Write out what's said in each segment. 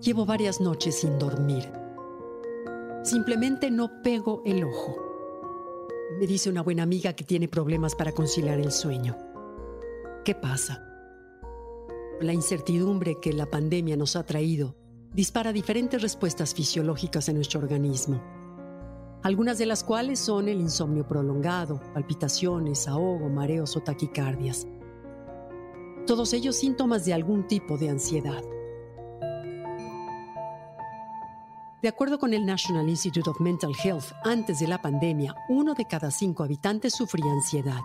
Llevo varias noches sin dormir. Simplemente no pego el ojo. Me dice una buena amiga que tiene problemas para conciliar el sueño. ¿Qué pasa? La incertidumbre que la pandemia nos ha traído dispara diferentes respuestas fisiológicas en nuestro organismo, algunas de las cuales son el insomnio prolongado, palpitaciones, ahogo, mareos o taquicardias. Todos ellos síntomas de algún tipo de ansiedad. De acuerdo con el National Institute of Mental Health, antes de la pandemia, uno de cada cinco habitantes sufría ansiedad.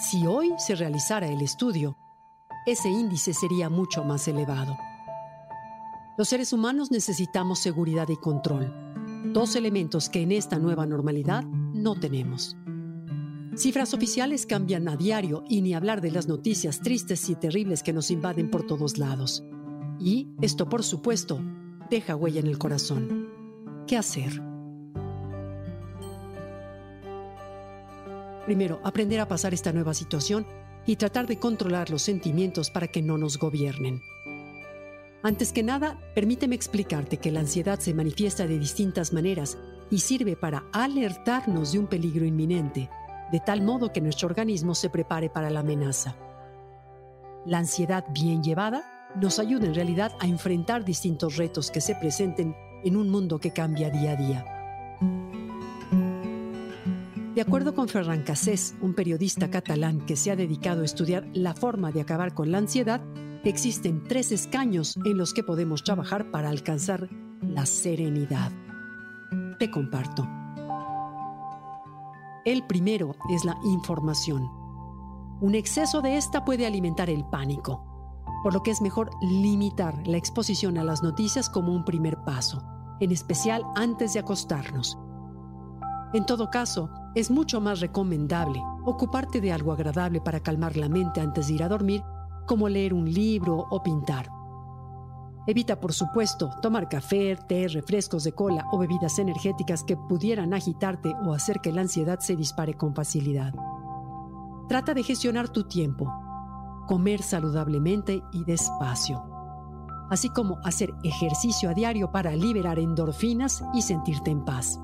Si hoy se realizara el estudio, ese índice sería mucho más elevado. Los seres humanos necesitamos seguridad y control, dos elementos que en esta nueva normalidad no tenemos. Cifras oficiales cambian a diario y ni hablar de las noticias tristes y terribles que nos invaden por todos lados. Y esto, por supuesto, deja huella en el corazón. ¿Qué hacer? Primero, aprender a pasar esta nueva situación y tratar de controlar los sentimientos para que no nos gobiernen. Antes que nada, permíteme explicarte que la ansiedad se manifiesta de distintas maneras y sirve para alertarnos de un peligro inminente, de tal modo que nuestro organismo se prepare para la amenaza. La ansiedad bien llevada nos ayuda en realidad a enfrentar distintos retos que se presenten en un mundo que cambia día a día. De acuerdo con Ferran Casés, un periodista catalán que se ha dedicado a estudiar la forma de acabar con la ansiedad, existen tres escaños en los que podemos trabajar para alcanzar la serenidad. Te comparto. El primero es la información. Un exceso de esta puede alimentar el pánico por lo que es mejor limitar la exposición a las noticias como un primer paso, en especial antes de acostarnos. En todo caso, es mucho más recomendable ocuparte de algo agradable para calmar la mente antes de ir a dormir, como leer un libro o pintar. Evita, por supuesto, tomar café, té, refrescos de cola o bebidas energéticas que pudieran agitarte o hacer que la ansiedad se dispare con facilidad. Trata de gestionar tu tiempo, comer saludablemente y despacio, así como hacer ejercicio a diario para liberar endorfinas y sentirte en paz.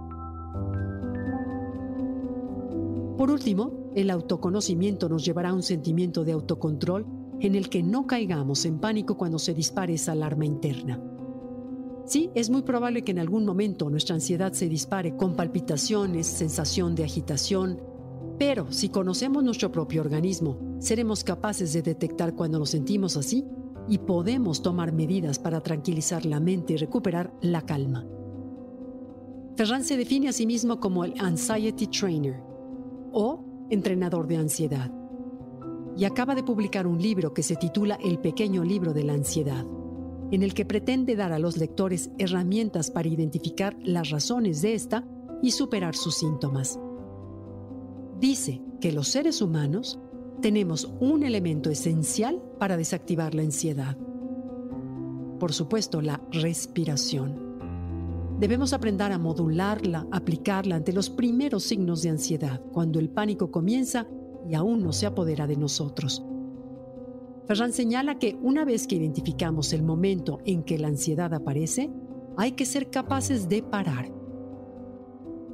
Por último, el autoconocimiento nos llevará a un sentimiento de autocontrol en el que no caigamos en pánico cuando se dispare esa alarma interna. Sí, es muy probable que en algún momento nuestra ansiedad se dispare con palpitaciones, sensación de agitación, pero si conocemos nuestro propio organismo, seremos capaces de detectar cuando nos sentimos así y podemos tomar medidas para tranquilizar la mente y recuperar la calma. Ferran se define a sí mismo como el Anxiety Trainer o entrenador de ansiedad y acaba de publicar un libro que se titula El pequeño libro de la ansiedad, en el que pretende dar a los lectores herramientas para identificar las razones de esta y superar sus síntomas dice que los seres humanos tenemos un elemento esencial para desactivar la ansiedad. Por supuesto, la respiración. Debemos aprender a modularla, aplicarla ante los primeros signos de ansiedad, cuando el pánico comienza y aún no se apodera de nosotros. Ferran señala que una vez que identificamos el momento en que la ansiedad aparece, hay que ser capaces de parar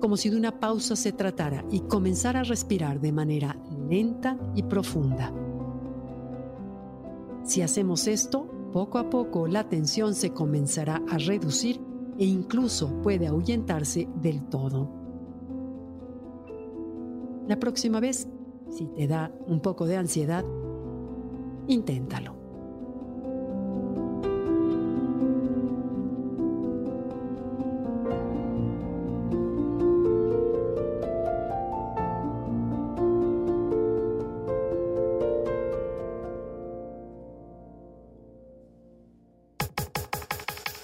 como si de una pausa se tratara y comenzar a respirar de manera lenta y profunda. Si hacemos esto, poco a poco la tensión se comenzará a reducir e incluso puede ahuyentarse del todo. La próxima vez, si te da un poco de ansiedad, inténtalo.